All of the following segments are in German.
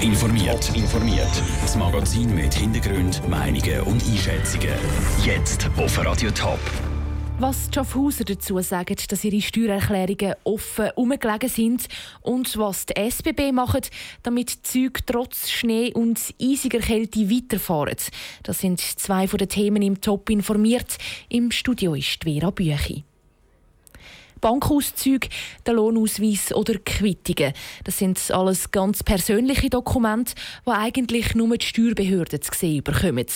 Top informiert. informiert. Das Magazin mit Hintergrund, Meinungen und Einschätzungen. Jetzt auf Radio Top. Was die Schaffhauser dazu sagen, dass ihre Steuererklärungen offen umgelegen sind und was die SBB macht, damit die trotz Schnee und eisiger Kälte weiterfahren. Das sind zwei von den Themen im Top informiert. Im Studio ist Vera Büchi. Bankauszüge, der Lohnausweis oder Quittungen. Das sind alles ganz persönliche Dokumente, die eigentlich nur die Steuerbehörden zu sehen bekommen.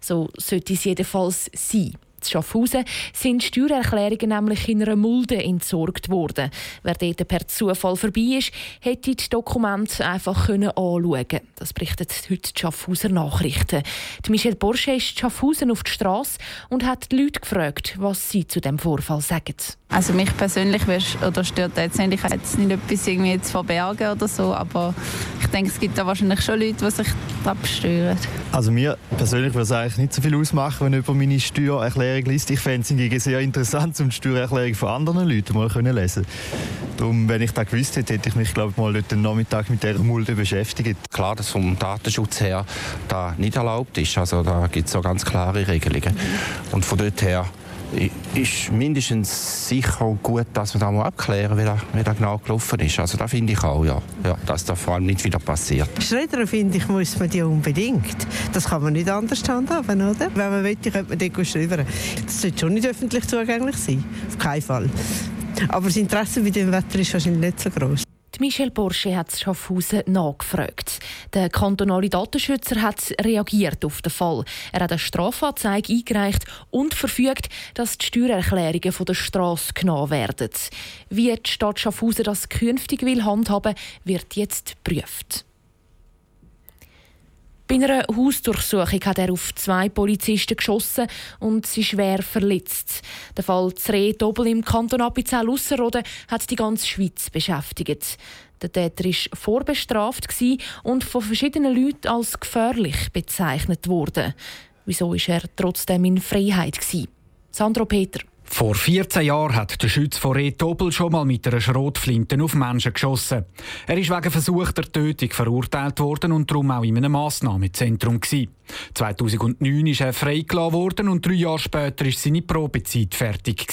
So sollte es jedenfalls sein. In Schaffhausen sind Steuererklärungen nämlich in einer Mulde entsorgt worden. Wer dort per Zufall vorbei ist, hätte die Dokumente einfach anschauen können. Das berichtet heute die Schaffhauser Nachrichten. Die Michelle Borsche ist Schaffhausen auf die Straße und hat die Leute gefragt, was sie zu dem Vorfall sagen. Also mich persönlich oder stört jetzt nicht, ich jetzt nicht etwas irgendwie zu verbergen oder so, aber ich denke, es gibt da wahrscheinlich schon Leute, die sich absteuern. Also mir persönlich würde es eigentlich nicht so viel ausmachen, wenn jemand meine Steuererklärung liest. Ich fände es sehr interessant, um die Steuererklärung von anderen Leuten mal können lesen Darum, wenn ich das gewusst hätte, hätte ich mich glaube ich, mal den Nachmittag mit dieser Mulde beschäftigt. Klar, dass vom Datenschutz her da nicht erlaubt ist. Also da gibt es so ganz klare Regelungen. Und von dort her ist mindestens sicher gut, dass wir da mal abklären, wie das, wie genau gelaufen ist. Also das finde ich auch, ja. ja. Dass das vor allem nicht wieder passiert. Schredder, finde ich, muss man die unbedingt. Das kann man nicht anders handhaben, oder? Wenn man will, könnte man dort schreiben. Das sollte schon nicht öffentlich zugänglich sein. Auf keinen Fall. Aber das Interesse bei dem Wetter ist wahrscheinlich nicht so groß. Michel Porsche hat Schaffhausen nachgefragt. Der kantonale Datenschützer hat reagiert auf den Fall. Er hat eine Strafanzeige eingereicht und verfügt, dass die Steuererklärungen von der Straße genommen werden. Wie die Stadt Schaffhausen das künftig will handhaben, wird jetzt geprüft. Bei einer Hausdurchsuchung hat er auf zwei Polizisten geschossen und sie schwer verletzt. Der Fall Zre Doppel im Kanton Appenzell-Ausserrhoden hat die ganze Schweiz beschäftigt. Der Täter war vorbestraft und von verschiedenen Leuten als gefährlich bezeichnet worden. Wieso war er trotzdem in Freiheit? Sandro Peter. Vor 14 Jahren hat der Schütz von Retobel schon mal mit einer Schrotflinte auf Menschen geschossen. Er ist wegen versuchter Tötung verurteilt worden und darum auch in einem Massnahmezentrum. 2009 ist er freigelassen worden und drei Jahre später ist seine Probezeit fertig.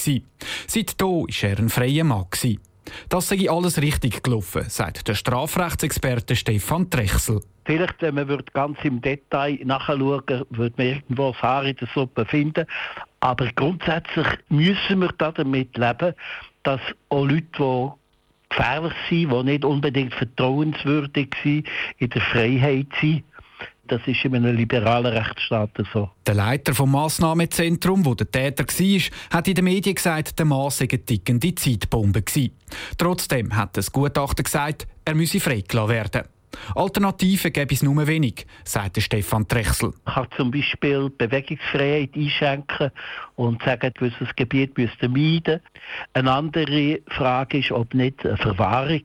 Seitdem war er ein freier Mann. Das sei alles richtig gelaufen, sagt der Strafrechtsexperte Stefan Trechsel. Vielleicht, wenn man ganz im Detail nachschauen würde, man irgendwo Haar in der Suppe finden. Aber grundsätzlich müssen wir damit leben, dass auch Leute, die gefährlich sind, die nicht unbedingt vertrauenswürdig sind, in der Freiheit sind. Das ist in einem liberalen Rechtsstaat so. Der Leiter vom Massnahmezentrum, wo der Täter war, hat in den Medien gesagt, der Mann sei eine tickende Zeitbombe gewesen. Trotzdem hat das Gutachter gesagt, er müsse freigelassen werden. Alternativen gäbe es nur wenig, sagt Stefan Trechsel. Man kann zum Beispiel Bewegungsfreiheit einschränken und sagen, gewisses Gebiet müsste meiden. Eine andere Frage ist, ob nicht eine Verwahrung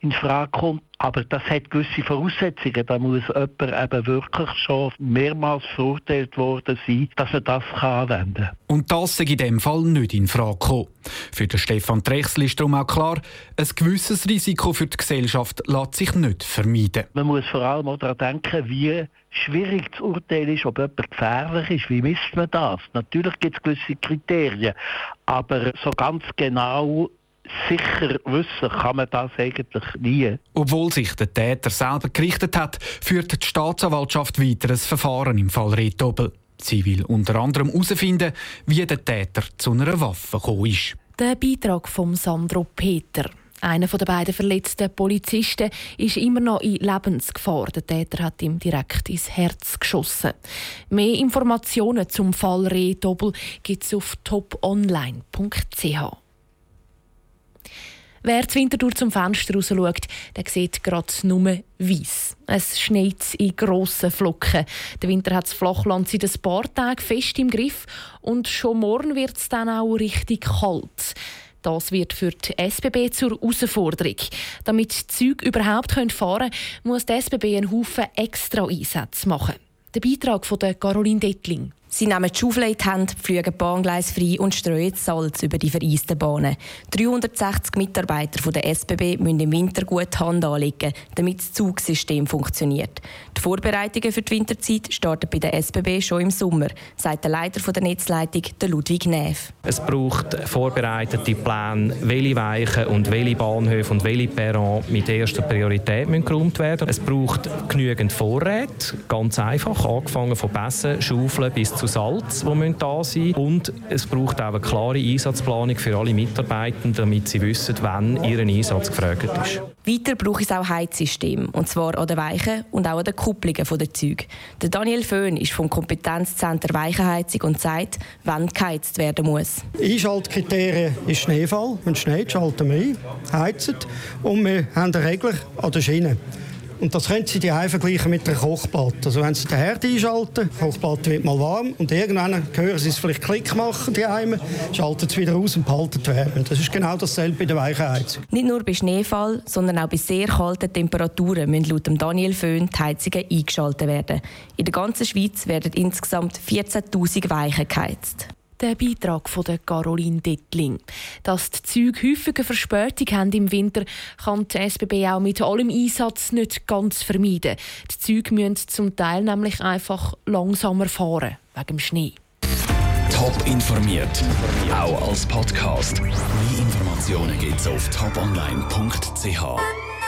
in Frage kommt. Aber das hat gewisse Voraussetzungen. Da muss jemand eben wirklich schon mehrmals verurteilt worden sein, dass er das anwenden kann. Und das sei in dem Fall nicht in Frage gekommen. Für den Stefan Trechsel ist darum auch klar, ein gewisses Risiko für die Gesellschaft lässt sich nicht vermeiden. Man muss vor allem auch daran denken, wie schwierig zu urteilen ist, ob jemand gefährlich ist. Wie misst man das? Natürlich gibt es gewisse Kriterien, aber so ganz genau sicher wissen kann man das eigentlich nie. Obwohl sich der Täter selber gerichtet hat, führt die Staatsanwaltschaft weiter ein Verfahren im Fall Retobel. Sie will unter anderem herausfinden, wie der Täter zu einer Waffe gekommen ist. Der Beitrag von Sandro Peter. Einer der beiden verletzten Polizisten ist immer noch in Lebensgefahr. Der Täter hat ihm direkt ins Herz geschossen. Mehr Informationen zum Fall Retobel gibt es auf toponline.ch. Wer zur Wintertour zum Fenster raus schaut, der sieht gerade nur weiss. Es schneit in grossen Flocken. Der Winter hat das Flachland seit ein paar Tagen fest im Griff und schon morgen wird es dann auch richtig kalt. Das wird für die SBB zur Herausforderung. Damit die Züge überhaupt fahren können, muss die SBB einen Haufen extra Einsätze machen. Der Beitrag von Caroline Dettling. Sie nehmen die Schaufel in die Hand, pflügen Bahngleis frei und streuen Salz über die vereisten Bahnen. 360 Mitarbeiter der SBB müssen im Winter gut Hand anlegen, damit das Zugsystem funktioniert. Die Vorbereitungen für die Winterzeit starten bei der SBB schon im Sommer, sagt der Leiter der Netzleitung, Ludwig Neff. Es braucht vorbereitete Pläne, welche Weichen und welche Bahnhöfe und welche Perron mit erster Priorität geräumt werden. Es braucht genügend Vorräte, ganz einfach, angefangen von Pässen, Schaufeln bis zu Salz, die da sein müssen. Und es braucht auch eine klare Einsatzplanung für alle Mitarbeitenden, damit sie wissen, wann ihr Einsatz gefragt ist. Weiter braucht es auch Heizsystem, und zwar an den Weichen und auch an den Kupplungen der Züge. Der Daniel Föhn ist vom Kompetenzzentrum Weichenheizung und sagt, wann geheizt werden muss. Einschaltkriterien ist Schneefall. Wenn es schneit, schalten wir ein, heizen und wir haben einen Regler an der Schiene. Und das können Sie die vergleichen mit einer Kochplatte. Also wenn Sie den Herd einschalten, die Kochplatte wird mal warm und irgendwann hören Sie es vielleicht Klick machen, die Heime, schalten es wieder aus und behalten die Wärme. Das ist genau dasselbe bei der Weichenheizung. Nicht nur bei Schneefall, sondern auch bei sehr kalten Temperaturen müssen laut Daniel Föhn die Heizungen eingeschaltet werden. In der ganzen Schweiz werden insgesamt 14'000 Weichen geheizt. Der Beitrag von der Caroline Dettling. Dass die Züge häufiger Verspätung haben im Winter, kann die SBB auch mit allem Einsatz nicht ganz vermeiden. Die Züge müssen zum Teil nämlich einfach langsamer fahren, wegen dem Schnee. Top informiert, auch als Podcast. Mehr Informationen gibt es auf toponline.ch.